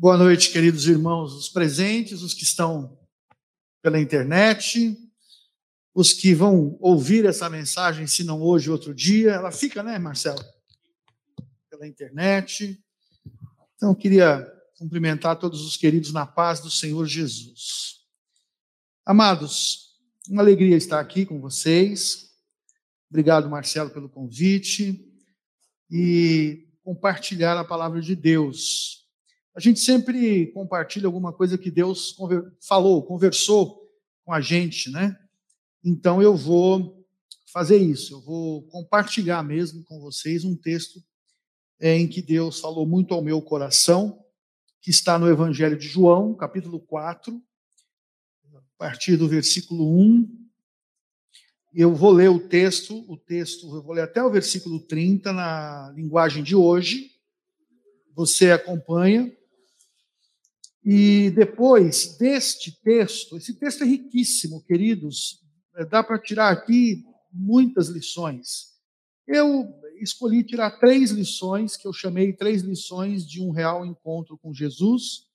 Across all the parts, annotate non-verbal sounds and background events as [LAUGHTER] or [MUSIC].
Boa noite, queridos irmãos, os presentes, os que estão pela internet, os que vão ouvir essa mensagem, se não hoje, outro dia. Ela fica, né, Marcelo? Pela internet. Então, eu queria cumprimentar todos os queridos na paz do Senhor Jesus. Amados, uma alegria estar aqui com vocês. Obrigado, Marcelo, pelo convite e compartilhar a palavra de Deus a gente sempre compartilha alguma coisa que Deus falou, conversou com a gente, né? Então eu vou fazer isso, eu vou compartilhar mesmo com vocês um texto é, em que Deus falou muito ao meu coração, que está no Evangelho de João, capítulo 4, a partir do versículo 1. Eu vou ler o texto, o texto, eu vou ler até o versículo 30 na linguagem de hoje. Você acompanha. E depois deste texto, esse texto é riquíssimo, queridos, é, dá para tirar aqui muitas lições. Eu escolhi tirar três lições, que eu chamei três lições de um real encontro com Jesus,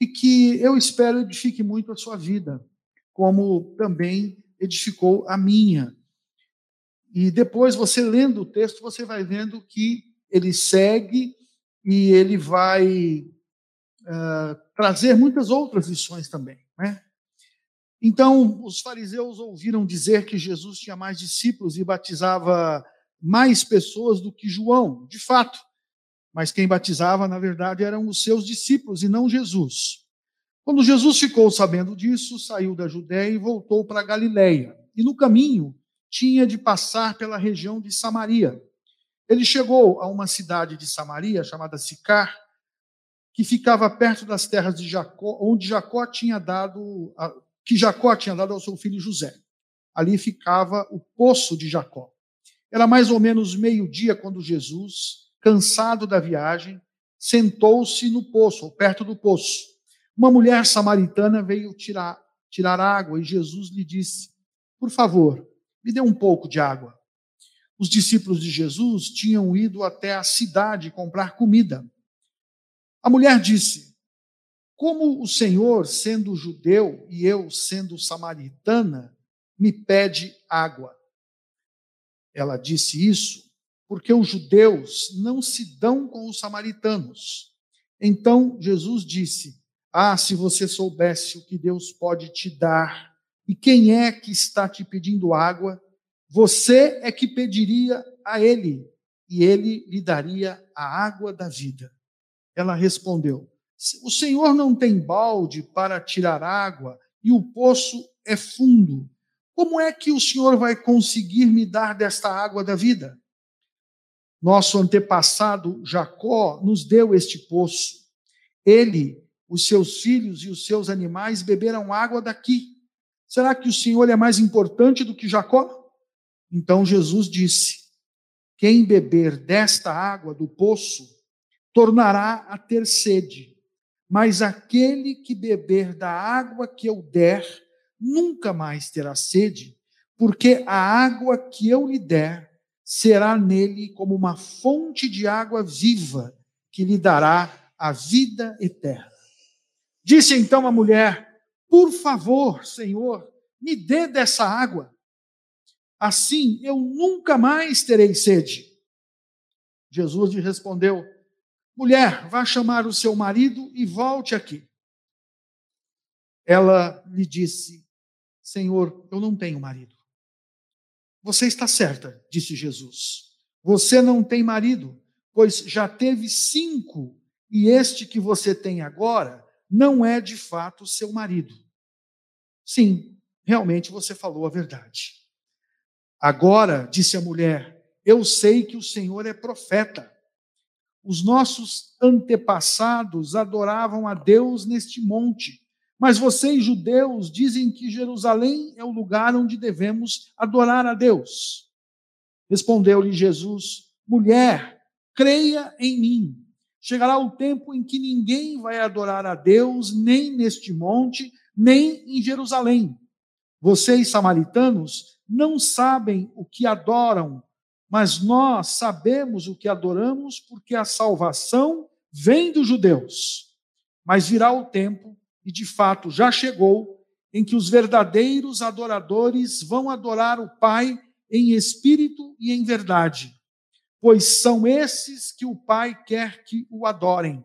e que eu espero edifique muito a sua vida, como também edificou a minha. E depois, você lendo o texto, você vai vendo que ele segue e ele vai trazer muitas outras lições também. Né? Então, os fariseus ouviram dizer que Jesus tinha mais discípulos e batizava mais pessoas do que João, de fato. Mas quem batizava, na verdade, eram os seus discípulos e não Jesus. Quando Jesus ficou sabendo disso, saiu da Judéia e voltou para Galiléia. E no caminho tinha de passar pela região de Samaria. Ele chegou a uma cidade de Samaria chamada Sicar, que ficava perto das terras de Jacó, onde Jacó tinha dado, que Jacó tinha dado ao seu filho José. Ali ficava o poço de Jacó. Era mais ou menos meio-dia quando Jesus, cansado da viagem, sentou-se no poço, ou perto do poço. Uma mulher samaritana veio tirar, tirar água e Jesus lhe disse: Por favor, me dê um pouco de água. Os discípulos de Jesus tinham ido até a cidade comprar comida. A mulher disse: Como o Senhor, sendo judeu, e eu, sendo samaritana, me pede água? Ela disse isso porque os judeus não se dão com os samaritanos. Então Jesus disse: Ah, se você soubesse o que Deus pode te dar e quem é que está te pedindo água, você é que pediria a ele e ele lhe daria a água da vida. Ela respondeu: O Senhor não tem balde para tirar água e o poço é fundo. Como é que o Senhor vai conseguir me dar desta água da vida? Nosso antepassado Jacó nos deu este poço. Ele, os seus filhos e os seus animais beberam água daqui. Será que o Senhor é mais importante do que Jacó? Então Jesus disse: Quem beber desta água do poço tornará a ter sede, mas aquele que beber da água que eu der, nunca mais terá sede, porque a água que eu lhe der será nele como uma fonte de água viva que lhe dará a vida eterna. Disse então a mulher: Por favor, Senhor, me dê dessa água. Assim eu nunca mais terei sede. Jesus lhe respondeu: Mulher, vá chamar o seu marido e volte aqui. Ela lhe disse: Senhor, eu não tenho marido. Você está certa, disse Jesus. Você não tem marido, pois já teve cinco, e este que você tem agora não é de fato seu marido. Sim, realmente você falou a verdade. Agora, disse a mulher, eu sei que o Senhor é profeta. Os nossos antepassados adoravam a Deus neste monte, mas vocês, judeus, dizem que Jerusalém é o lugar onde devemos adorar a Deus. Respondeu-lhe Jesus: Mulher, creia em mim. Chegará o tempo em que ninguém vai adorar a Deus, nem neste monte, nem em Jerusalém. Vocês, samaritanos, não sabem o que adoram mas nós sabemos o que adoramos porque a salvação vem dos judeus. Mas virá o tempo, e de fato já chegou, em que os verdadeiros adoradores vão adorar o Pai em espírito e em verdade, pois são esses que o Pai quer que o adorem.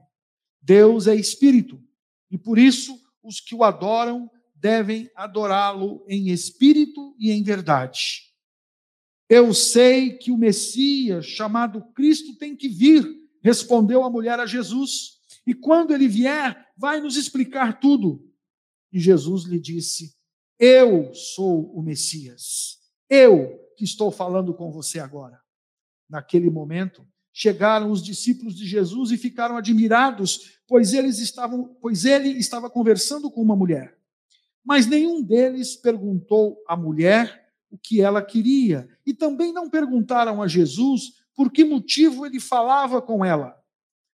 Deus é espírito, e por isso os que o adoram devem adorá-lo em espírito e em verdade. Eu sei que o Messias, chamado Cristo, tem que vir, respondeu a mulher a Jesus. E quando ele vier, vai nos explicar tudo. E Jesus lhe disse: Eu sou o Messias. Eu que estou falando com você agora. Naquele momento, chegaram os discípulos de Jesus e ficaram admirados, pois eles estavam, pois ele estava conversando com uma mulher. Mas nenhum deles perguntou à mulher o que ela queria, e também não perguntaram a Jesus por que motivo ele falava com ela.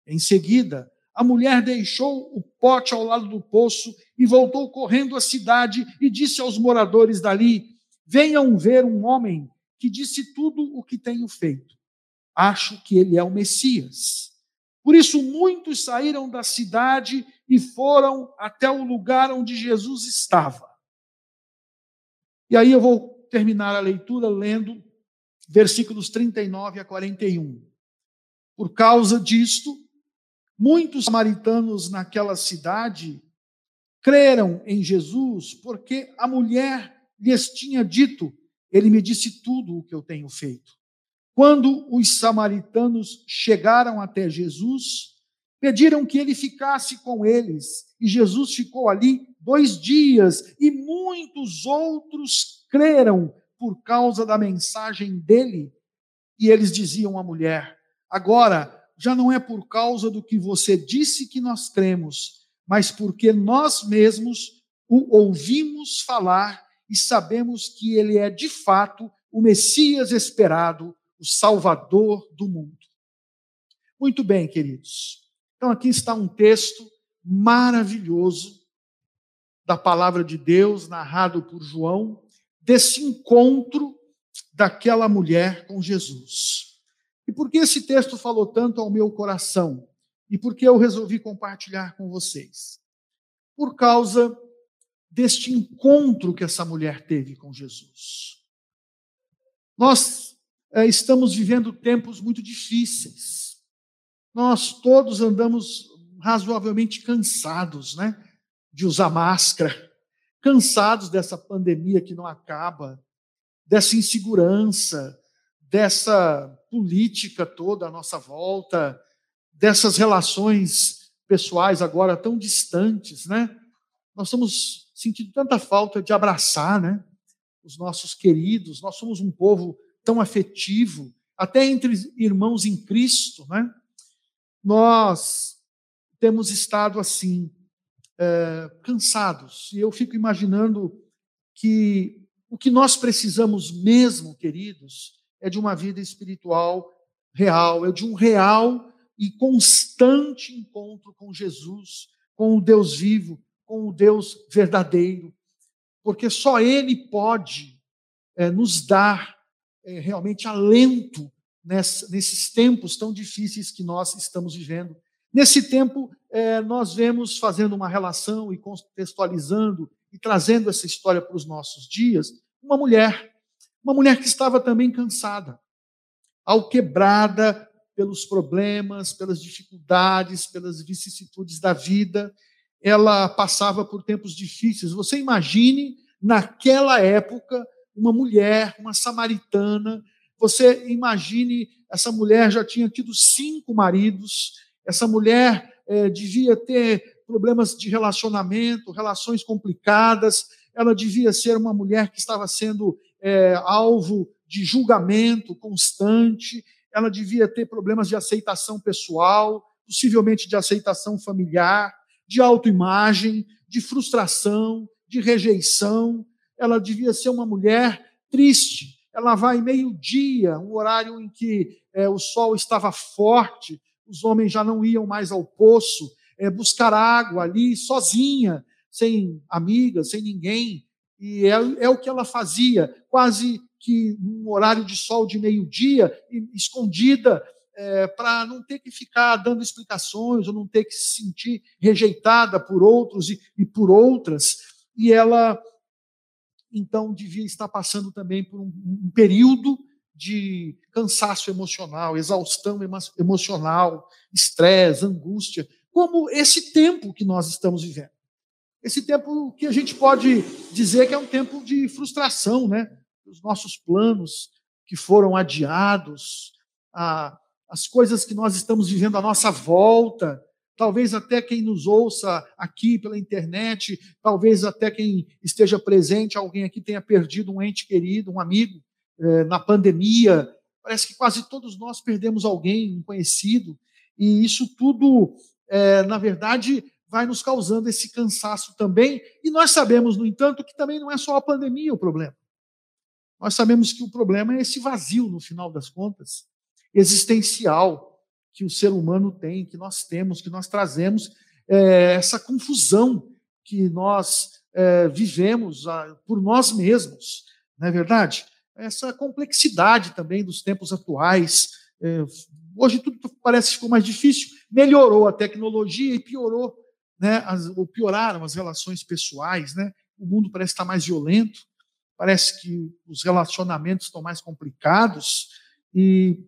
Em seguida, a mulher deixou o pote ao lado do poço e voltou correndo à cidade e disse aos moradores dali: Venham ver um homem que disse tudo o que tenho feito. Acho que ele é o Messias. Por isso, muitos saíram da cidade e foram até o lugar onde Jesus estava. E aí eu vou terminar a leitura lendo versículos 39 a 41. Por causa disto, muitos samaritanos naquela cidade creram em Jesus, porque a mulher lhes tinha dito: Ele me disse tudo o que eu tenho feito. Quando os samaritanos chegaram até Jesus, pediram que ele ficasse com eles, e Jesus ficou ali dois dias, e muitos outros creram por causa da mensagem dele. E eles diziam à mulher: Agora, já não é por causa do que você disse que nós cremos, mas porque nós mesmos o ouvimos falar e sabemos que ele é de fato o Messias esperado, o Salvador do mundo. Muito bem, queridos. Então aqui está um texto maravilhoso da palavra de Deus, narrado por João, desse encontro daquela mulher com Jesus. E por que esse texto falou tanto ao meu coração? E por que eu resolvi compartilhar com vocês? Por causa deste encontro que essa mulher teve com Jesus. Nós é, estamos vivendo tempos muito difíceis. Nós todos andamos razoavelmente cansados, né? De usar máscara, cansados dessa pandemia que não acaba, dessa insegurança, dessa política toda à nossa volta, dessas relações pessoais agora tão distantes, né? Nós estamos sentindo tanta falta de abraçar, né? Os nossos queridos, nós somos um povo tão afetivo, até entre irmãos em Cristo, né? Nós temos estado assim, é, cansados. E eu fico imaginando que o que nós precisamos mesmo, queridos, é de uma vida espiritual real, é de um real e constante encontro com Jesus, com o Deus vivo, com o Deus verdadeiro, porque só Ele pode é, nos dar é, realmente alento nessa, nesses tempos tão difíceis que nós estamos vivendo. Nesse tempo, é, nós vemos fazendo uma relação e contextualizando e trazendo essa história para os nossos dias, uma mulher, uma mulher que estava também cansada, alquebrada pelos problemas, pelas dificuldades, pelas vicissitudes da vida, ela passava por tempos difíceis. Você imagine, naquela época, uma mulher, uma samaritana, você imagine, essa mulher já tinha tido cinco maridos, essa mulher é, devia ter problemas de relacionamento, relações complicadas, ela devia ser uma mulher que estava sendo é, alvo de julgamento constante, ela devia ter problemas de aceitação pessoal, possivelmente de aceitação familiar, de autoimagem, de frustração, de rejeição. Ela devia ser uma mulher triste. Ela vai meio-dia, um horário em que é, o sol estava forte, os homens já não iam mais ao poço é, buscar água ali sozinha, sem amigas, sem ninguém. E é, é o que ela fazia, quase que num horário de sol de meio-dia, escondida, é, para não ter que ficar dando explicações, ou não ter que se sentir rejeitada por outros e, e por outras. E ela, então, devia estar passando também por um, um período de cansaço emocional, exaustão emocional, estresse, angústia, como esse tempo que nós estamos vivendo. Esse tempo que a gente pode dizer que é um tempo de frustração, né? Os nossos planos que foram adiados, a, as coisas que nós estamos vivendo à nossa volta, talvez até quem nos ouça aqui pela internet, talvez até quem esteja presente, alguém aqui tenha perdido um ente querido, um amigo, eh, na pandemia. Parece que quase todos nós perdemos alguém, um conhecido, e isso tudo, eh, na verdade, vai nos causando esse cansaço também. E nós sabemos, no entanto, que também não é só a pandemia o problema. Nós sabemos que o problema é esse vazio, no final das contas, existencial que o ser humano tem, que nós temos, que nós trazemos, é, essa confusão que nós é, vivemos a, por nós mesmos, não é verdade? Essa complexidade também dos tempos atuais. É, hoje tudo parece que ficou mais difícil, melhorou a tecnologia e piorou, né, as, ou pioraram as relações pessoais, né? O mundo parece estar mais violento, parece que os relacionamentos estão mais complicados e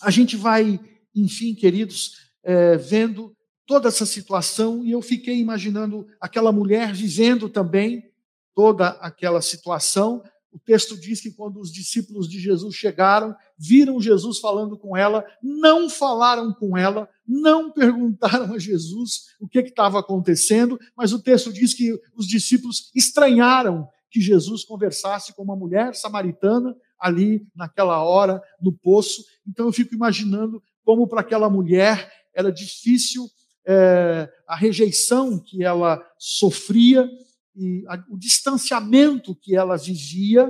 a gente vai, enfim, queridos, é, vendo toda essa situação e eu fiquei imaginando aquela mulher vivendo também toda aquela situação. O texto diz que quando os discípulos de Jesus chegaram, viram Jesus falando com ela, não falaram com ela, não perguntaram a Jesus o que estava acontecendo, mas o texto diz que os discípulos estranharam que Jesus conversasse com uma mulher samaritana ali naquela hora no poço. Então eu fico imaginando como para aquela mulher era difícil é, a rejeição que ela sofria e a, o distanciamento que ela vivia.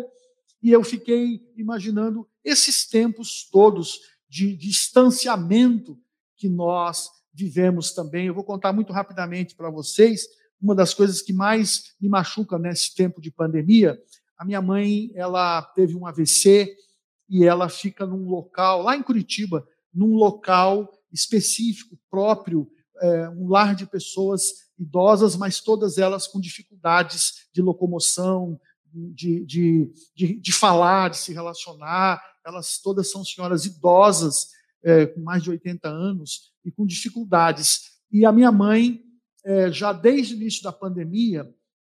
E eu fiquei imaginando esses tempos todos de distanciamento que nós vivemos também. Eu vou contar muito rapidamente para vocês uma das coisas que mais me machuca nesse tempo de pandemia. A minha mãe, ela teve um AVC e ela fica num local, lá em Curitiba, num local específico, próprio, é, um lar de pessoas idosas, mas todas elas com dificuldades de locomoção, de, de, de, de falar, de se relacionar. Elas todas são senhoras idosas, é, com mais de 80 anos, e com dificuldades. E a minha mãe é, já desde o início da pandemia,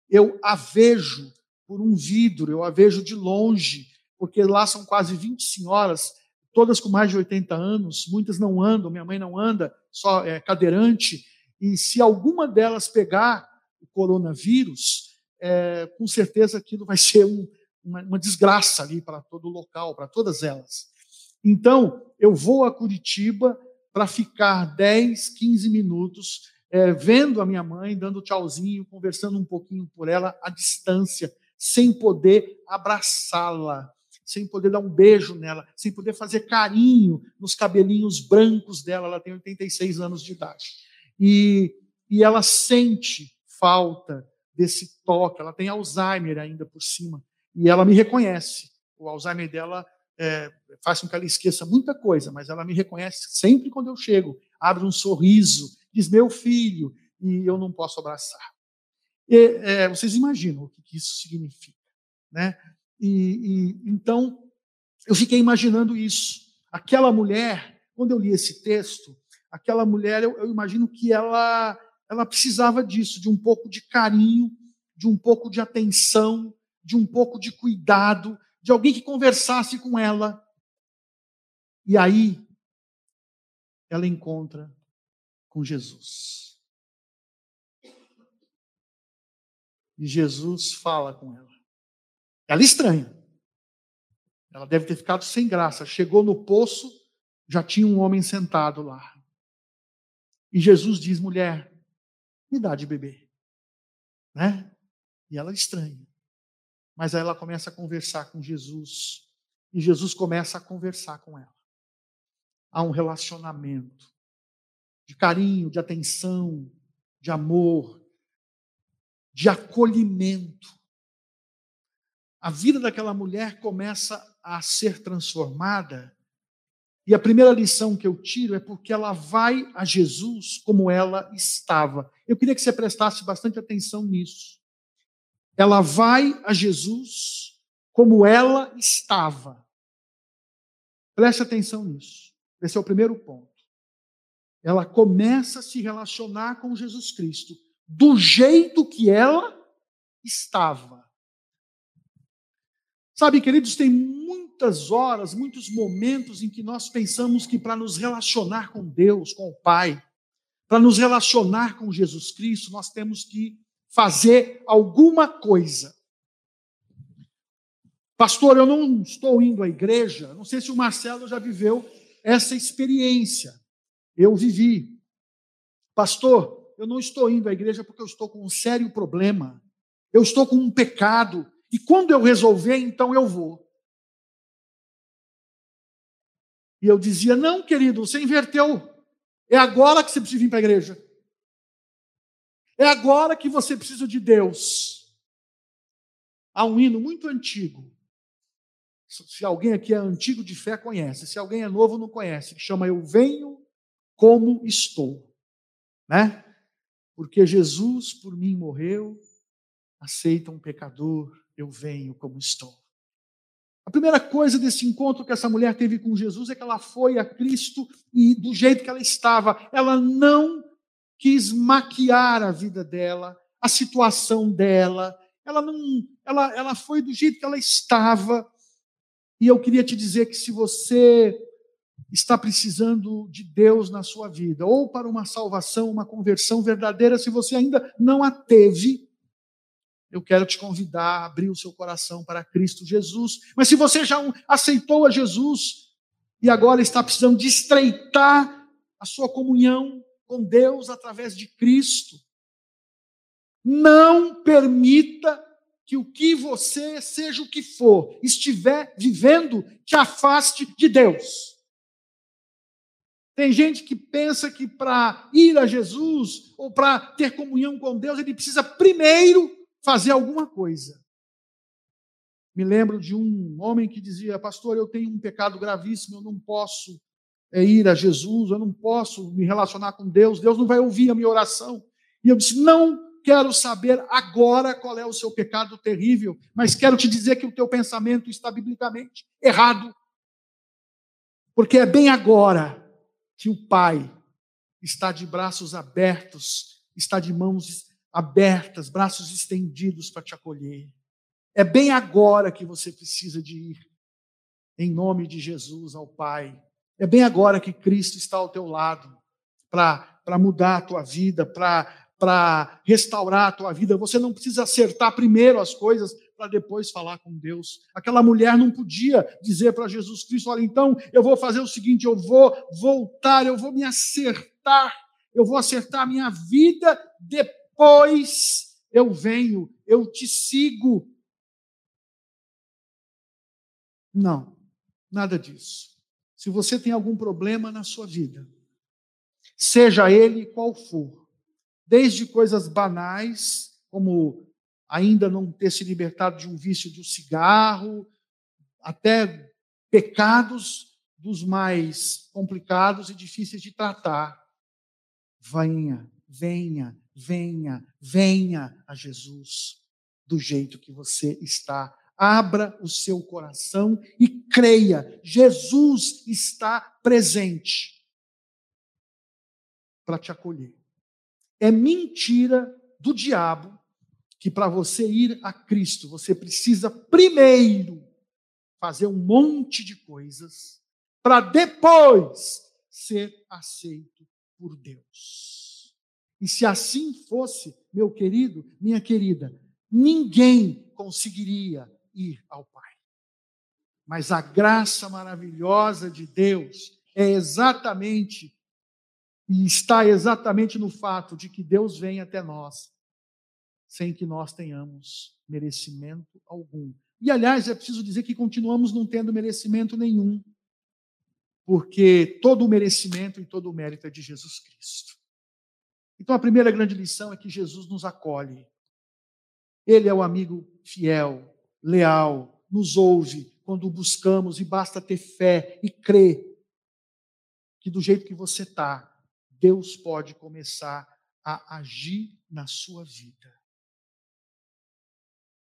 eu a vejo por um vidro, eu a vejo de longe, porque lá são quase 20 senhoras, todas com mais de 80 anos, muitas não andam, minha mãe não anda, só é cadeirante, e se alguma delas pegar o coronavírus, é, com certeza aquilo vai ser um, uma, uma desgraça ali para todo o local, para todas elas. Então, eu vou a Curitiba para ficar 10, 15 minutos é, vendo a minha mãe, dando tchauzinho, conversando um pouquinho por ela à distância, sem poder abraçá-la, sem poder dar um beijo nela, sem poder fazer carinho nos cabelinhos brancos dela. Ela tem 86 anos de idade. E, e ela sente falta desse toque, ela tem Alzheimer ainda por cima, e ela me reconhece. O Alzheimer dela é, faz com que ela esqueça muita coisa, mas ela me reconhece sempre quando eu chego, abre um sorriso, diz meu filho, e eu não posso abraçar. E, é, vocês imaginam o que isso significa, né? E, e, então eu fiquei imaginando isso. Aquela mulher, quando eu li esse texto, aquela mulher, eu, eu imagino que ela ela precisava disso, de um pouco de carinho, de um pouco de atenção, de um pouco de cuidado, de alguém que conversasse com ela. E aí ela encontra com Jesus. E Jesus fala com ela. Ela estranha. Ela deve ter ficado sem graça. Chegou no poço, já tinha um homem sentado lá. E Jesus diz: mulher, me dá de beber. Né? E ela estranha. Mas aí ela começa a conversar com Jesus. E Jesus começa a conversar com ela. Há um relacionamento de carinho, de atenção, de amor, de acolhimento. A vida daquela mulher começa a ser transformada E a primeira lição que eu tiro é porque ela vai a Jesus como ela estava. Eu queria que você prestasse bastante atenção nisso. Ela vai a Jesus como ela estava. Preste atenção nisso. Esse é o primeiro ponto. Ela começa a se relacionar com Jesus Cristo do jeito que ela estava. Sabe, queridos, tem muitas horas, muitos momentos em que nós pensamos que para nos relacionar com Deus, com o Pai, para nos relacionar com Jesus Cristo, nós temos que fazer alguma coisa. Pastor, eu não estou indo à igreja, não sei se o Marcelo já viveu essa experiência. Eu vivi. Pastor, eu não estou indo à igreja porque eu estou com um sério problema. Eu estou com um pecado. E quando eu resolver, então eu vou. E eu dizia: Não, querido, você inverteu. É agora que você precisa vir para a igreja. É agora que você precisa de Deus. Há um hino muito antigo. Se alguém aqui é antigo de fé, conhece. Se alguém é novo, não conhece. Que chama Eu Venho Como Estou. Né? Porque Jesus por mim morreu, aceita um pecador, eu venho como estou. A primeira coisa desse encontro que essa mulher teve com Jesus é que ela foi a Cristo e do jeito que ela estava, ela não quis maquiar a vida dela, a situação dela. Ela não, ela, ela foi do jeito que ela estava. E eu queria te dizer que se você está precisando de Deus na sua vida, ou para uma salvação, uma conversão verdadeira, se você ainda não a teve, eu quero te convidar a abrir o seu coração para Cristo Jesus. Mas se você já aceitou a Jesus e agora está precisando de estreitar a sua comunhão com Deus através de Cristo, não permita que o que você, seja o que for, estiver vivendo, te afaste de Deus. Tem gente que pensa que para ir a Jesus ou para ter comunhão com Deus, ele precisa primeiro fazer alguma coisa. Me lembro de um homem que dizia: Pastor, eu tenho um pecado gravíssimo, eu não posso é, ir a Jesus, eu não posso me relacionar com Deus, Deus não vai ouvir a minha oração. E eu disse: Não quero saber agora qual é o seu pecado terrível, mas quero te dizer que o teu pensamento está biblicamente errado. Porque é bem agora que o Pai está de braços abertos, está de mãos abertas, braços estendidos para te acolher. É bem agora que você precisa de ir, em nome de Jesus, ao Pai. É bem agora que Cristo está ao teu lado para mudar a tua vida, para restaurar a tua vida. Você não precisa acertar primeiro as coisas para depois falar com Deus. Aquela mulher não podia dizer para Jesus Cristo: olha, então eu vou fazer o seguinte, eu vou voltar, eu vou me acertar, eu vou acertar a minha vida depois depois eu venho, eu te sigo. Não, nada disso. Se você tem algum problema na sua vida, seja ele qual for, desde coisas banais, como ainda não ter se libertado de um vício de um cigarro, até pecados dos mais complicados e difíceis de tratar. Venha, venha, venha, venha a Jesus do jeito que você está. Abra o seu coração e creia, Jesus está presente para te acolher. É mentira do diabo que para você ir a Cristo, você precisa primeiro fazer um monte de coisas para depois ser aceito por Deus. E se assim fosse, meu querido, minha querida, ninguém conseguiria ir ao Pai. Mas a graça maravilhosa de Deus é exatamente e está exatamente no fato de que Deus vem até nós sem que nós tenhamos merecimento algum. E aliás, é preciso dizer que continuamos não tendo merecimento nenhum, porque todo o merecimento e todo o mérito é de Jesus Cristo. Então, a primeira grande lição é que Jesus nos acolhe. Ele é o amigo fiel, leal, nos ouve quando o buscamos e basta ter fé e crer que do jeito que você está, Deus pode começar a agir na sua vida.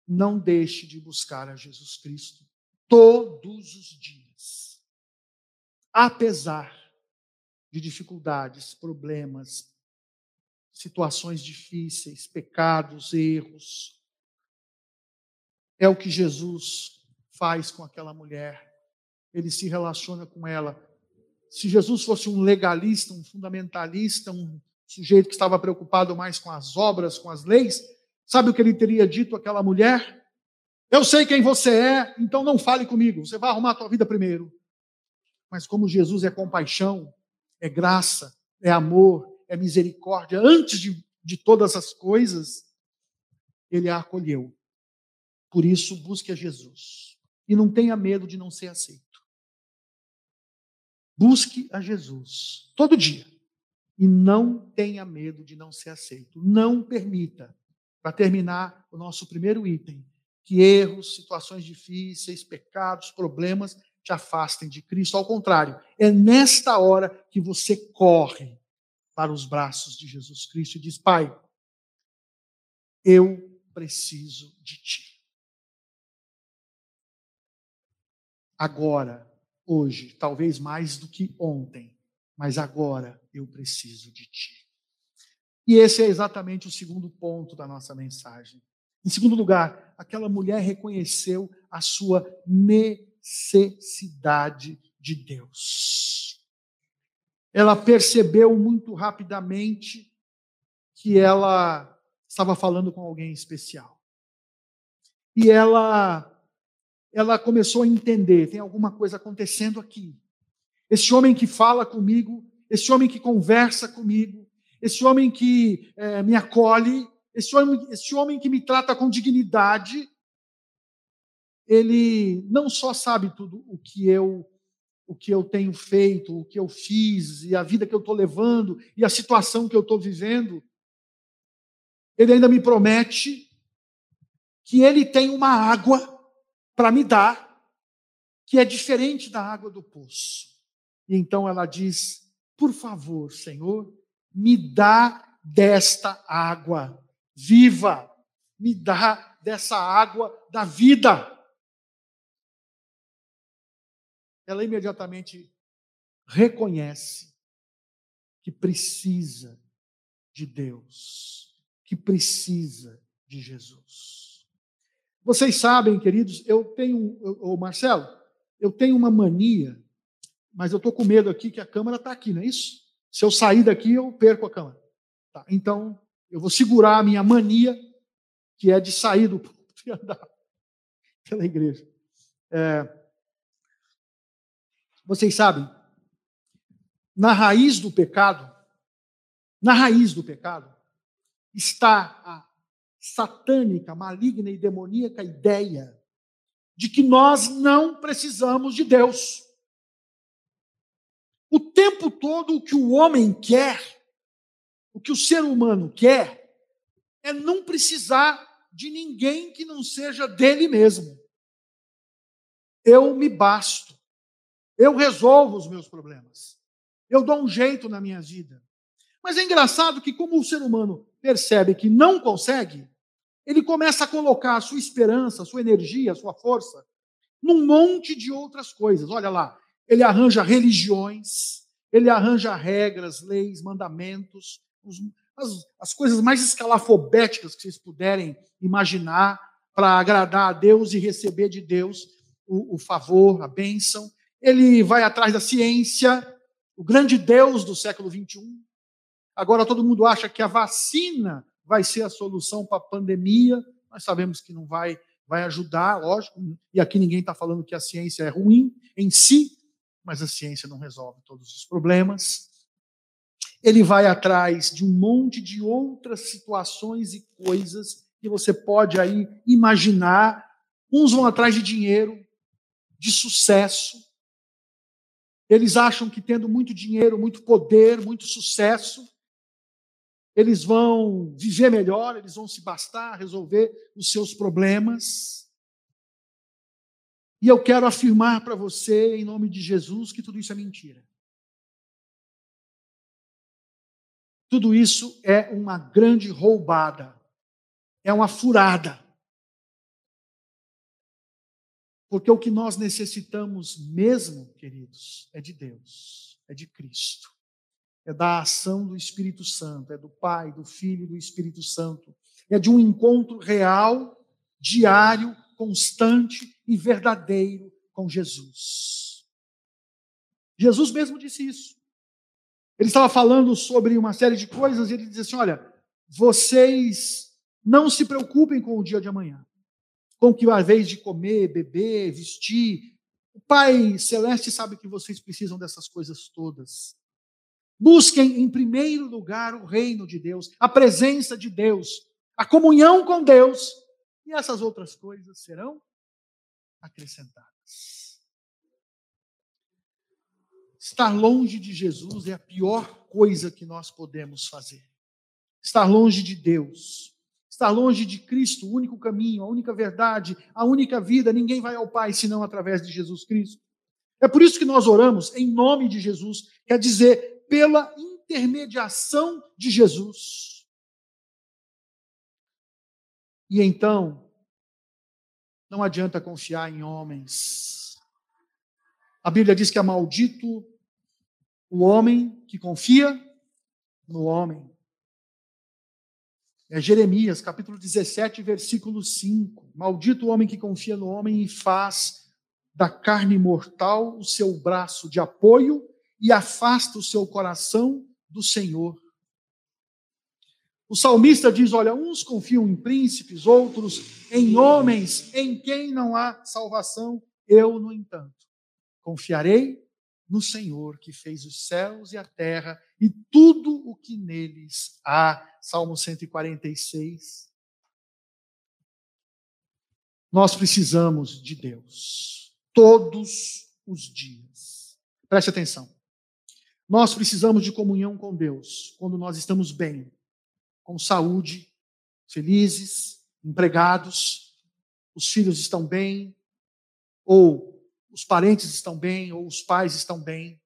Não deixe de buscar a Jesus Cristo todos os dias. Apesar de dificuldades, problemas, situações difíceis, pecados, erros. É o que Jesus faz com aquela mulher. Ele se relaciona com ela. Se Jesus fosse um legalista, um fundamentalista, um sujeito que estava preocupado mais com as obras, com as leis, sabe o que ele teria dito àquela mulher? Eu sei quem você é, então não fale comigo. Você vai arrumar a tua vida primeiro. Mas como Jesus é compaixão, é graça, é amor, é misericórdia, antes de, de todas as coisas, ele a acolheu. Por isso, busque a Jesus. E não tenha medo de não ser aceito. Busque a Jesus todo dia. E não tenha medo de não ser aceito. Não permita, para terminar o nosso primeiro item, que erros, situações difíceis, pecados, problemas te afastem de Cristo. Ao contrário, é nesta hora que você corre para os braços de Jesus Cristo e diz: Pai, eu preciso de ti. Agora, hoje, talvez mais do que ontem, mas agora eu preciso de ti. E esse é exatamente o segundo ponto da nossa mensagem. Em segundo lugar, aquela mulher reconheceu a sua necessidade de Deus. Ela percebeu muito rapidamente que ela estava falando com alguém especial. E ela ela começou a entender, tem alguma coisa acontecendo aqui. Esse homem que fala comigo, esse homem que conversa comigo, esse homem que é, me acolhe, esse homem, esse homem que me trata com dignidade, ele não só sabe tudo o que eu o que eu tenho feito, o que eu fiz, e a vida que eu estou levando, e a situação que eu estou vivendo, ele ainda me promete que ele tem uma água para me dar, que é diferente da água do poço. E então ela diz: Por favor, Senhor, me dá desta água viva, me dá dessa água da vida. Ela imediatamente reconhece que precisa de Deus, que precisa de Jesus. Vocês sabem, queridos, eu tenho, ô Marcelo, eu tenho uma mania, mas eu estou com medo aqui que a câmera está aqui, não é isso? Se eu sair daqui, eu perco a câmera. Tá, então, eu vou segurar a minha mania, que é de sair do púlpito [LAUGHS] e andar pela igreja. É, vocês sabem, na raiz do pecado, na raiz do pecado, está a satânica, maligna e demoníaca ideia de que nós não precisamos de Deus. O tempo todo o que o homem quer o que o ser humano quer é não precisar de ninguém que não seja dele mesmo. Eu me basto. Eu resolvo os meus problemas. Eu dou um jeito na minha vida. Mas é engraçado que, como o ser humano percebe que não consegue, ele começa a colocar a sua esperança, a sua energia, a sua força num monte de outras coisas. Olha lá, ele arranja religiões, ele arranja regras, leis, mandamentos, as, as coisas mais escalafobéticas que vocês puderem imaginar para agradar a Deus e receber de Deus o, o favor, a bênção. Ele vai atrás da ciência, o grande Deus do século XXI. Agora todo mundo acha que a vacina vai ser a solução para a pandemia. Nós sabemos que não vai, vai ajudar, lógico. E aqui ninguém está falando que a ciência é ruim em si, mas a ciência não resolve todos os problemas ele vai atrás de um monte de outras situações e coisas que você pode aí imaginar. Uns vão atrás de dinheiro, de sucesso. Eles acham que tendo muito dinheiro, muito poder, muito sucesso, eles vão viver melhor, eles vão se bastar, resolver os seus problemas. E eu quero afirmar para você, em nome de Jesus, que tudo isso é mentira. Tudo isso é uma grande roubada, é uma furada. Porque o que nós necessitamos mesmo, queridos, é de Deus, é de Cristo, é da ação do Espírito Santo, é do Pai, do Filho e do Espírito Santo, é de um encontro real, diário, constante e verdadeiro com Jesus. Jesus mesmo disse isso. Ele estava falando sobre uma série de coisas e ele dizia assim: olha, vocês não se preocupem com o dia de amanhã, com que a vez de comer, beber, vestir. O Pai Celeste sabe que vocês precisam dessas coisas todas. Busquem em primeiro lugar o reino de Deus, a presença de Deus, a comunhão com Deus, e essas outras coisas serão acrescentadas. Estar longe de Jesus é a pior coisa que nós podemos fazer. Estar longe de Deus. Estar longe de Cristo, o único caminho, a única verdade, a única vida. Ninguém vai ao Pai senão através de Jesus Cristo. É por isso que nós oramos em nome de Jesus, quer dizer, pela intermediação de Jesus. E então, não adianta confiar em homens. A Bíblia diz que é maldito o homem que confia no homem. É Jeremias, capítulo 17, versículo 5. Maldito o homem que confia no homem e faz da carne mortal o seu braço de apoio e afasta o seu coração do Senhor. O salmista diz: Olha, uns confiam em príncipes, outros em homens em quem não há salvação. Eu, no entanto, confiarei no Senhor que fez os céus e a terra e tudo o que neles há. Salmo 146. Nós precisamos de Deus todos os dias. Preste atenção. Nós precisamos de comunhão com Deus quando nós estamos bem, com saúde, felizes, empregados, os filhos estão bem, ou os parentes estão bem ou os pais estão bem,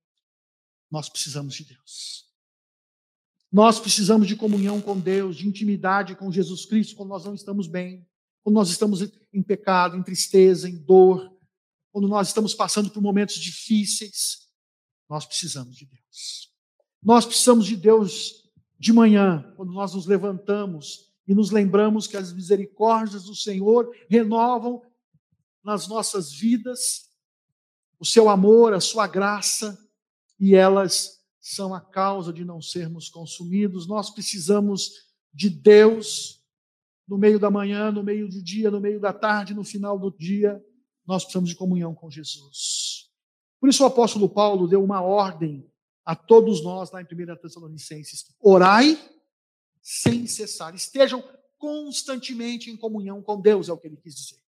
nós precisamos de Deus. Nós precisamos de comunhão com Deus, de intimidade com Jesus Cristo quando nós não estamos bem, quando nós estamos em pecado, em tristeza, em dor, quando nós estamos passando por momentos difíceis. Nós precisamos de Deus. Nós precisamos de Deus de manhã, quando nós nos levantamos e nos lembramos que as misericórdias do Senhor renovam nas nossas vidas o seu amor, a sua graça, e elas são a causa de não sermos consumidos. Nós precisamos de Deus no meio da manhã, no meio do dia, no meio da tarde, no final do dia. Nós precisamos de comunhão com Jesus. Por isso o apóstolo Paulo deu uma ordem a todos nós lá em 1 Tessalonicenses: orai sem cessar. Estejam constantemente em comunhão com Deus, é o que ele quis dizer.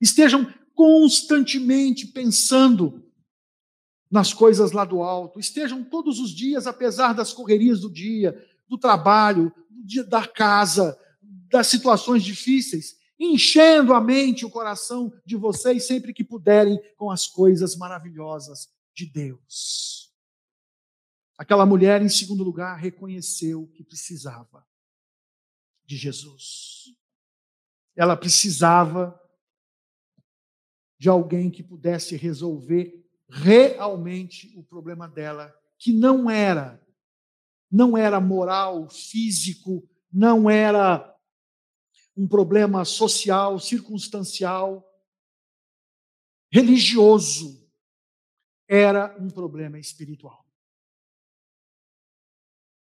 Estejam constantemente pensando nas coisas lá do alto. Estejam todos os dias, apesar das correrias do dia, do trabalho, da casa, das situações difíceis, enchendo a mente, o coração de vocês sempre que puderem com as coisas maravilhosas de Deus. Aquela mulher, em segundo lugar, reconheceu que precisava de Jesus. Ela precisava de alguém que pudesse resolver realmente o problema dela, que não era não era moral, físico, não era um problema social, circunstancial, religioso, era um problema espiritual.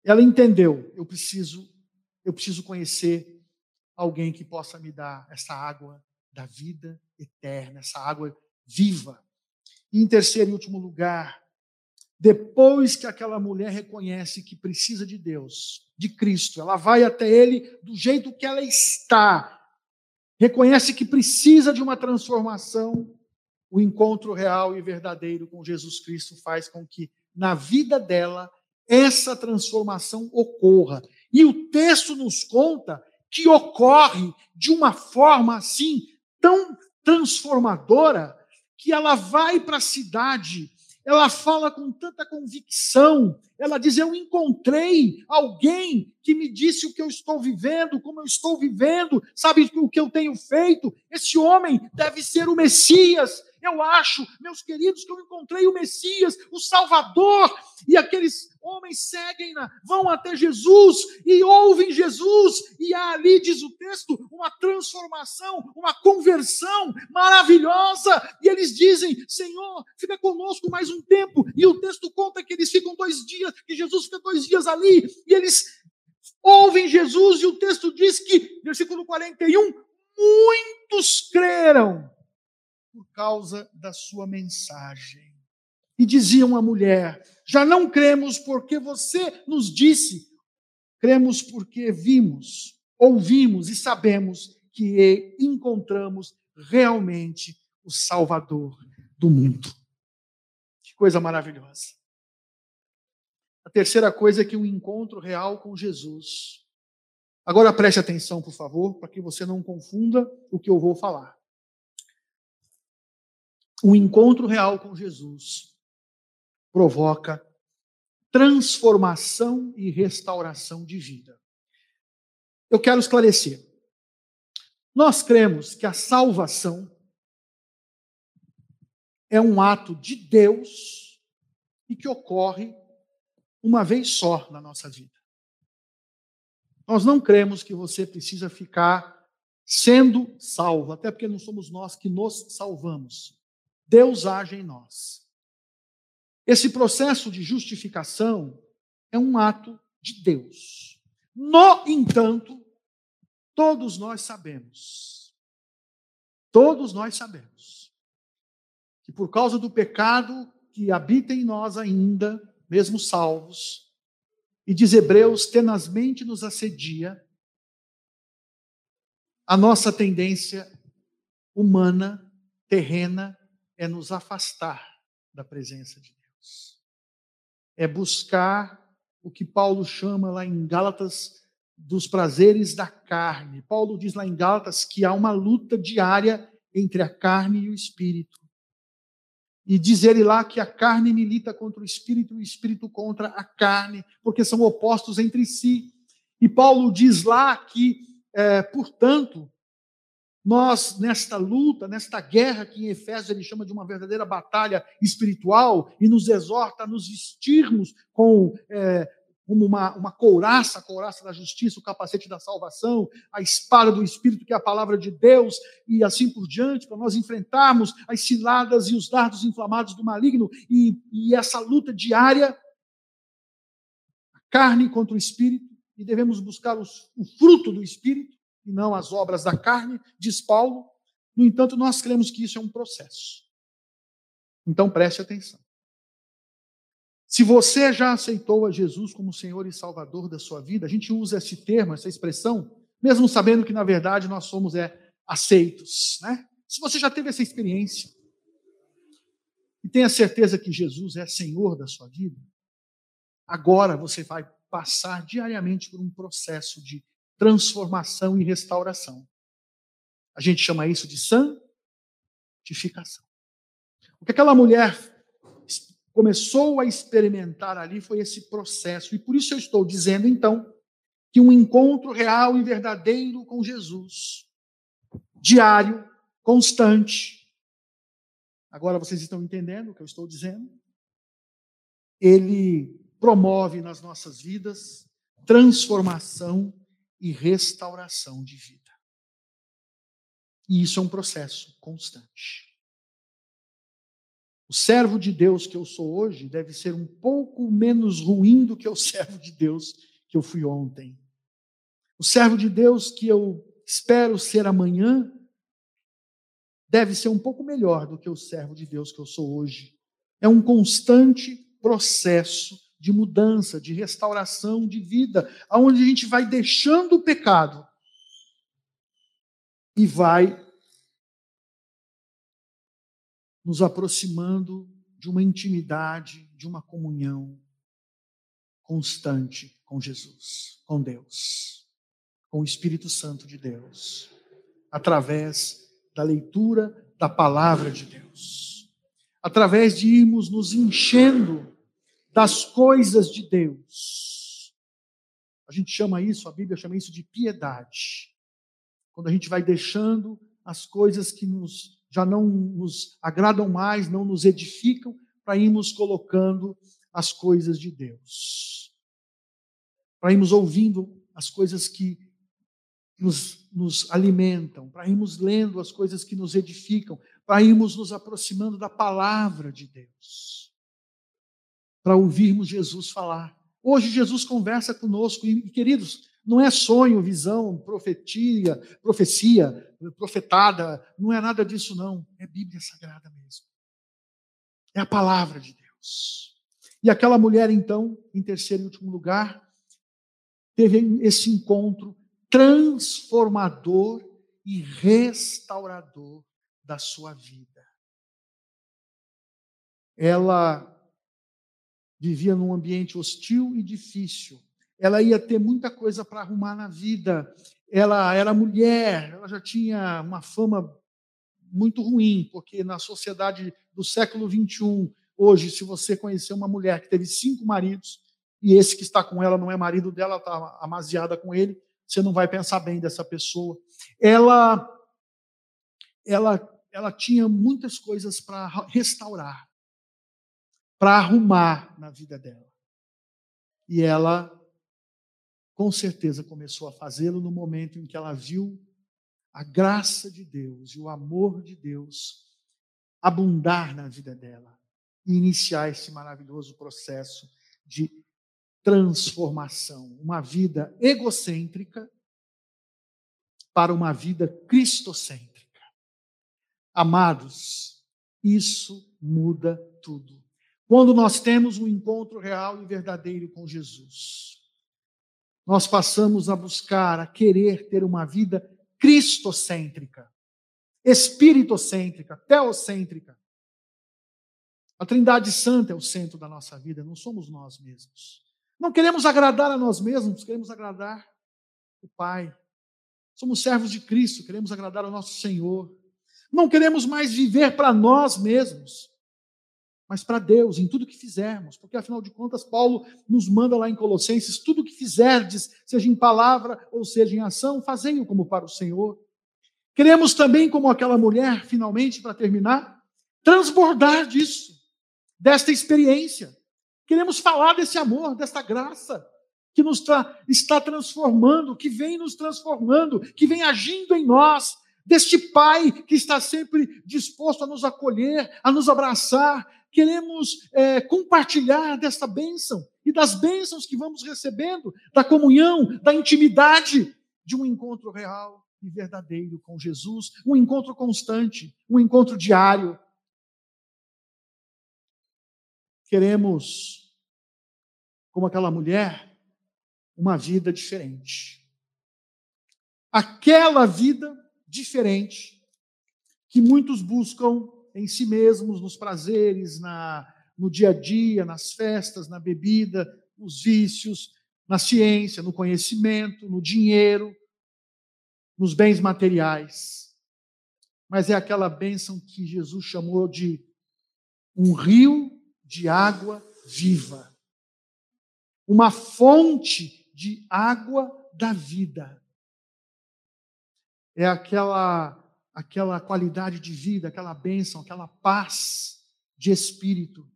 Ela entendeu, eu preciso eu preciso conhecer alguém que possa me dar essa água da vida eterna, essa água viva. E em terceiro e último lugar, depois que aquela mulher reconhece que precisa de Deus, de Cristo, ela vai até Ele do jeito que ela está, reconhece que precisa de uma transformação, o encontro real e verdadeiro com Jesus Cristo faz com que na vida dela essa transformação ocorra. E o texto nos conta que ocorre de uma forma assim tão transformadora que ela vai para a cidade, ela fala com tanta convicção. Ela diz: Eu encontrei alguém que me disse o que eu estou vivendo, como eu estou vivendo, sabe o que eu tenho feito. Esse homem deve ser o Messias. Eu acho, meus queridos, que eu encontrei o Messias, o Salvador, e aqueles homens seguem-na, vão até Jesus e ouvem Jesus, e há ali, diz o texto, uma transformação, uma conversão maravilhosa, e eles dizem: Senhor, fica conosco mais um tempo, e o texto conta que eles ficam dois dias, que Jesus fica dois dias ali, e eles ouvem Jesus, e o texto diz que, versículo 41, muitos creram por causa da sua mensagem. E diziam à mulher: Já não cremos porque você nos disse, cremos porque vimos, ouvimos e sabemos que encontramos realmente o Salvador do mundo. Que coisa maravilhosa. A terceira coisa é que um encontro real com Jesus. Agora preste atenção, por favor, para que você não confunda o que eu vou falar o encontro real com Jesus provoca transformação e restauração de vida. Eu quero esclarecer. Nós cremos que a salvação é um ato de Deus e que ocorre uma vez só na nossa vida. Nós não cremos que você precisa ficar sendo salvo, até porque não somos nós que nos salvamos. Deus age em nós. Esse processo de justificação é um ato de Deus. No entanto, todos nós sabemos, todos nós sabemos, que por causa do pecado que habita em nós ainda, mesmo salvos, e diz Hebreus, tenazmente nos assedia, a nossa tendência humana, terrena, é nos afastar da presença de Deus. É buscar o que Paulo chama lá em Gálatas dos prazeres da carne. Paulo diz lá em Gálatas que há uma luta diária entre a carne e o espírito. E diz ele lá que a carne milita contra o espírito e o espírito contra a carne, porque são opostos entre si. E Paulo diz lá que, é, portanto, nós, nesta luta, nesta guerra que em Efésios ele chama de uma verdadeira batalha espiritual e nos exorta a nos vestirmos com é, uma, uma couraça, a couraça da justiça, o capacete da salvação, a espada do Espírito, que é a palavra de Deus, e assim por diante, para nós enfrentarmos as ciladas e os dardos inflamados do maligno, e, e essa luta diária, a carne contra o Espírito, e devemos buscar os, o fruto do Espírito, e não as obras da carne, diz Paulo. No entanto, nós cremos que isso é um processo. Então preste atenção. Se você já aceitou a Jesus como Senhor e Salvador da sua vida, a gente usa esse termo, essa expressão, mesmo sabendo que na verdade nós somos é, aceitos, né? Se você já teve essa experiência e tenha certeza que Jesus é Senhor da sua vida, agora você vai passar diariamente por um processo de transformação e restauração. A gente chama isso de santificação. O que aquela mulher começou a experimentar ali foi esse processo. E por isso eu estou dizendo, então, que um encontro real e verdadeiro com Jesus, diário, constante, agora vocês estão entendendo o que eu estou dizendo? Ele promove nas nossas vidas transformação e restauração de vida. E isso é um processo constante. O servo de Deus que eu sou hoje deve ser um pouco menos ruim do que o [LAUGHS] servo de Deus que eu fui ontem. O servo de Deus que eu espero ser amanhã deve ser um pouco melhor do que o servo de Deus que eu sou hoje. É um constante processo de mudança, de restauração de vida, aonde a gente vai deixando o pecado e vai nos aproximando de uma intimidade, de uma comunhão constante com Jesus, com Deus, com o Espírito Santo de Deus, através da leitura da palavra de Deus. através de irmos nos enchendo das coisas de Deus. A gente chama isso, a Bíblia chama isso de piedade. Quando a gente vai deixando as coisas que nos, já não nos agradam mais, não nos edificam, para irmos colocando as coisas de Deus. Para irmos ouvindo as coisas que nos, nos alimentam, para irmos lendo as coisas que nos edificam, para irmos nos aproximando da palavra de Deus, para ouvirmos Jesus falar. Hoje Jesus conversa conosco, e, queridos, não é sonho, visão, profetia, profecia, profetada, não é nada disso, não. É Bíblia Sagrada mesmo. É a palavra de Deus. E aquela mulher, então, em terceiro e último lugar, teve esse encontro transformador e restaurador da sua vida. Ela vivia num ambiente hostil e difícil. Ela ia ter muita coisa para arrumar na vida. Ela era mulher, ela já tinha uma fama muito ruim, porque na sociedade do século 21, hoje, se você conhecer uma mulher que teve cinco maridos e esse que está com ela não é marido dela, está amaziada com ele, você não vai pensar bem dessa pessoa. Ela, ela, ela tinha muitas coisas para restaurar, para arrumar na vida dela. E ela, com certeza, começou a fazê-lo no momento em que ela viu a graça de Deus e o amor de Deus abundar na vida dela e iniciar esse maravilhoso processo de transformação, uma vida egocêntrica para uma vida cristocêntrica. Amados, isso muda tudo. Quando nós temos um encontro real e verdadeiro com Jesus, nós passamos a buscar, a querer ter uma vida cristocêntrica, espiritocêntrica, teocêntrica. A Trindade Santa é o centro da nossa vida, não somos nós mesmos. Não queremos agradar a nós mesmos, queremos agradar o Pai. Somos servos de Cristo, queremos agradar ao nosso Senhor. Não queremos mais viver para nós mesmos, mas para Deus, em tudo que fizermos, porque afinal de contas, Paulo nos manda lá em Colossenses: tudo que fizerdes, seja em palavra ou seja em ação, fazei-o como para o Senhor. Queremos também, como aquela mulher, finalmente, para terminar, transbordar disso, desta experiência. Queremos falar desse amor, desta graça que nos tra está transformando, que vem nos transformando, que vem agindo em nós, deste Pai que está sempre disposto a nos acolher, a nos abraçar. Queremos é, compartilhar desta bênção e das bênçãos que vamos recebendo, da comunhão, da intimidade de um encontro real e verdadeiro com Jesus, um encontro constante, um encontro diário. Queremos como aquela mulher, uma vida diferente. Aquela vida diferente que muitos buscam em si mesmos, nos prazeres, na, no dia a dia, nas festas, na bebida, nos vícios, na ciência, no conhecimento, no dinheiro, nos bens materiais. Mas é aquela bênção que Jesus chamou de um rio de água viva uma fonte de água da vida. É aquela aquela qualidade de vida, aquela bênção, aquela paz de espírito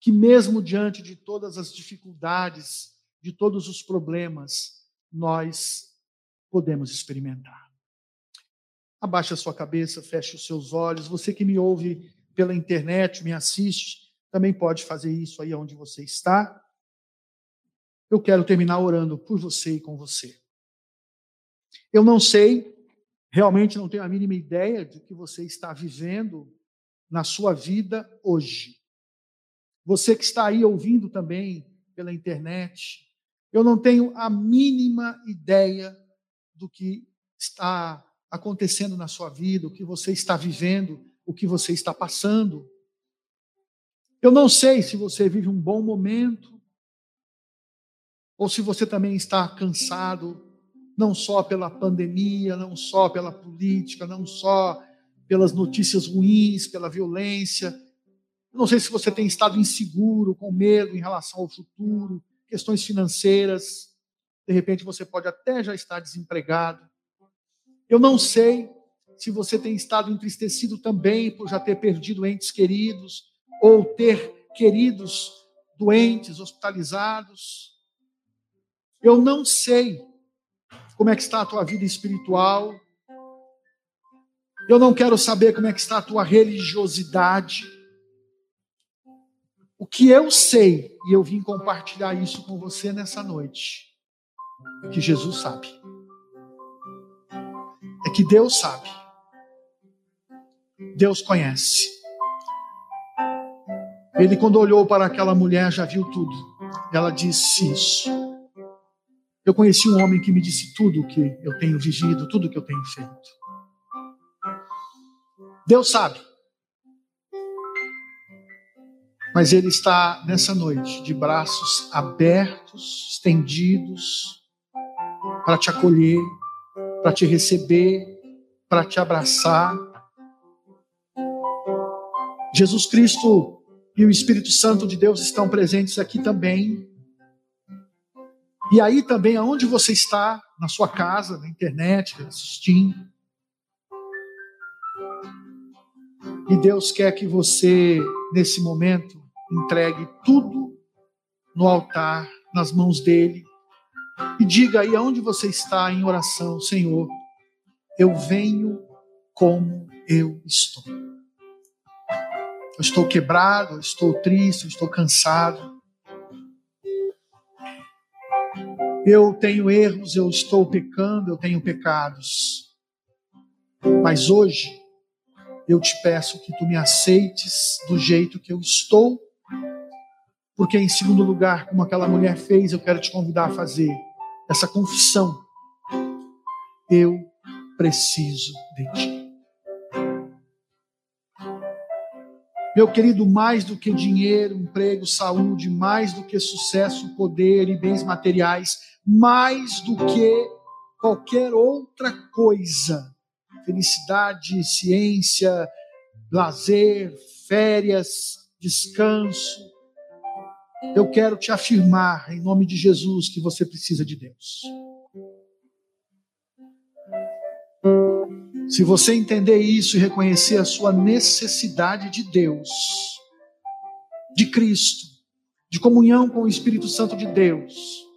que mesmo diante de todas as dificuldades, de todos os problemas, nós podemos experimentar. Abaixe a sua cabeça, feche os seus olhos. Você que me ouve pela internet, me assiste, também pode fazer isso aí onde você está eu quero terminar orando por você e com você. Eu não sei, realmente não tenho a mínima ideia de que você está vivendo na sua vida hoje. Você que está aí ouvindo também pela internet, eu não tenho a mínima ideia do que está acontecendo na sua vida, o que você está vivendo, o que você está passando. Eu não sei se você vive um bom momento, ou se você também está cansado, não só pela pandemia, não só pela política, não só pelas notícias ruins, pela violência, não sei se você tem estado inseguro, com medo em relação ao futuro, questões financeiras. De repente você pode até já estar desempregado. Eu não sei se você tem estado entristecido também por já ter perdido entes queridos ou ter queridos doentes, hospitalizados. Eu não sei como é que está a tua vida espiritual. Eu não quero saber como é que está a tua religiosidade. O que eu sei, e eu vim compartilhar isso com você nessa noite, é que Jesus sabe. É que Deus sabe. Deus conhece. Ele, quando olhou para aquela mulher, já viu tudo. Ela disse isso. Eu conheci um homem que me disse tudo o que eu tenho vivido, tudo o que eu tenho feito. Deus sabe. Mas Ele está nessa noite de braços abertos, estendidos, para te acolher, para te receber, para te abraçar. Jesus Cristo e o Espírito Santo de Deus estão presentes aqui também. E aí também, aonde você está, na sua casa, na internet, assistindo. E Deus quer que você, nesse momento, entregue tudo no altar, nas mãos dele. E diga aí aonde você está em oração, Senhor, eu venho como eu estou. Eu estou quebrado, eu estou triste, eu estou cansado. Eu tenho erros, eu estou pecando, eu tenho pecados. Mas hoje eu te peço que tu me aceites do jeito que eu estou, porque em segundo lugar, como aquela mulher fez, eu quero te convidar a fazer essa confissão. Eu preciso de ti. Meu querido, mais do que dinheiro, emprego, saúde, mais do que sucesso, poder e bens materiais, mais do que qualquer outra coisa, felicidade, ciência, lazer, férias, descanso, eu quero te afirmar, em nome de Jesus, que você precisa de Deus. Se você entender isso e reconhecer a sua necessidade de Deus, de Cristo, de comunhão com o Espírito Santo de Deus,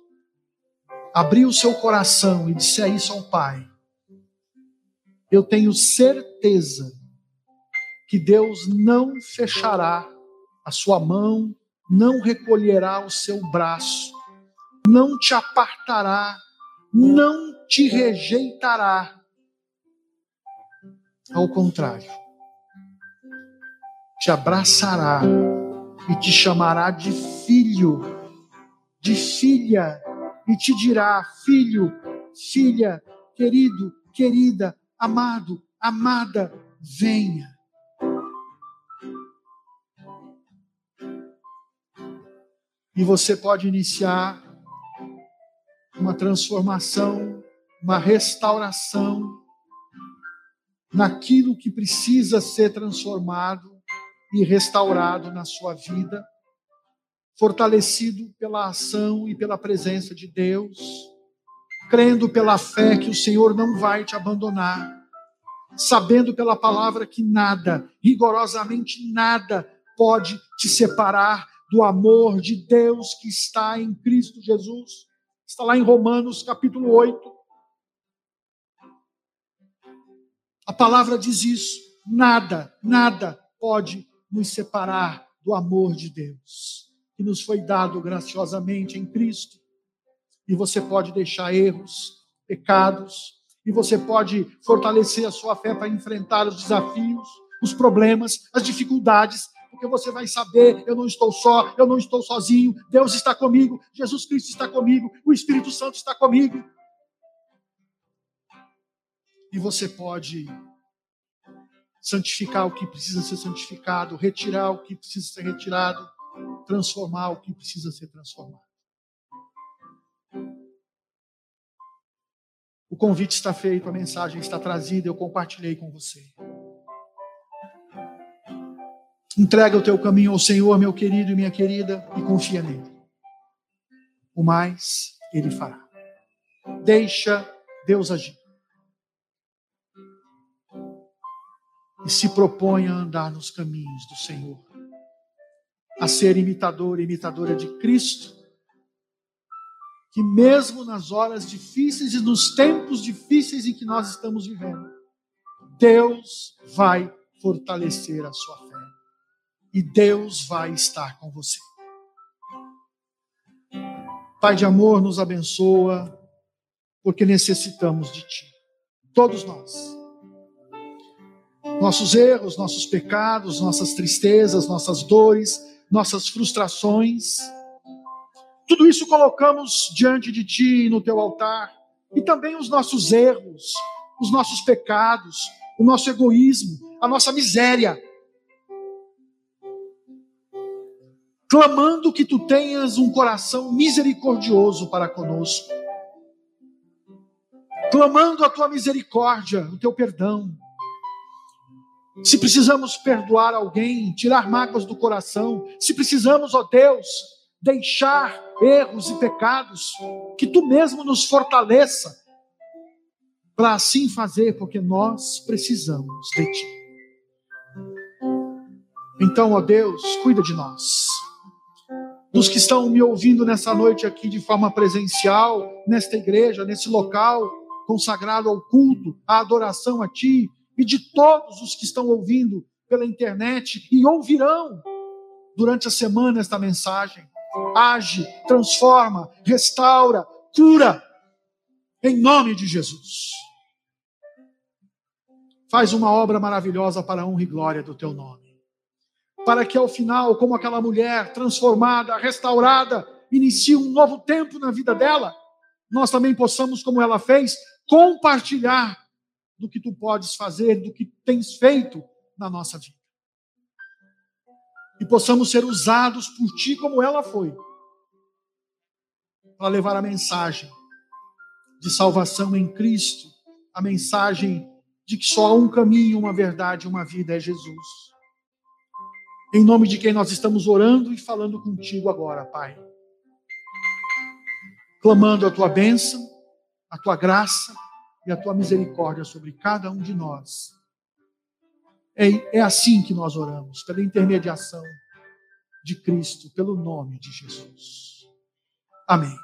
abrir o seu coração e disser isso ao Pai, eu tenho certeza que Deus não fechará a sua mão, não recolherá o seu braço, não te apartará, não te rejeitará. Ao contrário, te abraçará e te chamará de filho, de filha, e te dirá: filho, filha, querido, querida, amado, amada, venha. E você pode iniciar uma transformação, uma restauração naquilo que precisa ser transformado e restaurado na sua vida, fortalecido pela ação e pela presença de Deus, crendo pela fé que o Senhor não vai te abandonar, sabendo pela palavra que nada, rigorosamente nada, pode te separar do amor de Deus que está em Cristo Jesus. Está lá em Romanos capítulo 8. A palavra diz isso. Nada, nada pode nos separar do amor de Deus, que nos foi dado graciosamente em Cristo. E você pode deixar erros, pecados, e você pode fortalecer a sua fé para enfrentar os desafios, os problemas, as dificuldades, porque você vai saber: eu não estou só, eu não estou sozinho, Deus está comigo, Jesus Cristo está comigo, o Espírito Santo está comigo e você pode santificar o que precisa ser santificado, retirar o que precisa ser retirado, transformar o que precisa ser transformado. O convite está feito, a mensagem está trazida, eu compartilhei com você. Entrega o teu caminho ao Senhor, meu querido e minha querida, e confia nele. O mais ele fará. Deixa Deus agir. E se propõe a andar nos caminhos do Senhor, a ser imitador e imitadora de Cristo, que mesmo nas horas difíceis e nos tempos difíceis em que nós estamos vivendo, Deus vai fortalecer a sua fé. E Deus vai estar com você. Pai de amor, nos abençoa, porque necessitamos de Ti. Todos nós. Nossos erros, nossos pecados, nossas tristezas, nossas dores, nossas frustrações. Tudo isso colocamos diante de Ti no Teu altar. E também os nossos erros, os nossos pecados, o nosso egoísmo, a nossa miséria. Clamando que tu tenhas um coração misericordioso para conosco. Clamando a tua misericórdia, o teu perdão. Se precisamos perdoar alguém, tirar mágoas do coração, se precisamos, ó Deus, deixar erros e pecados, que tu mesmo nos fortaleça para assim fazer, porque nós precisamos de Ti. Então, ó Deus, cuida de nós. Dos que estão me ouvindo nessa noite aqui de forma presencial, nesta igreja, nesse local consagrado ao culto, à adoração a Ti, e de todos os que estão ouvindo pela internet e ouvirão durante a semana esta mensagem. Age, transforma, restaura, cura, em nome de Jesus faz uma obra maravilhosa para a honra e glória do teu nome. Para que ao final, como aquela mulher transformada, restaurada, inicie um novo tempo na vida dela, nós também possamos, como ela fez, compartilhar do que tu podes fazer, do que tens feito na nossa vida. E possamos ser usados por ti como ela foi, para levar a mensagem de salvação em Cristo, a mensagem de que só há um caminho, uma verdade, uma vida é Jesus. Em nome de quem nós estamos orando e falando contigo agora, Pai. Clamando a tua bênção, a tua graça e a tua misericórdia sobre cada um de nós. É, é assim que nós oramos, pela intermediação de Cristo, pelo nome de Jesus. Amém.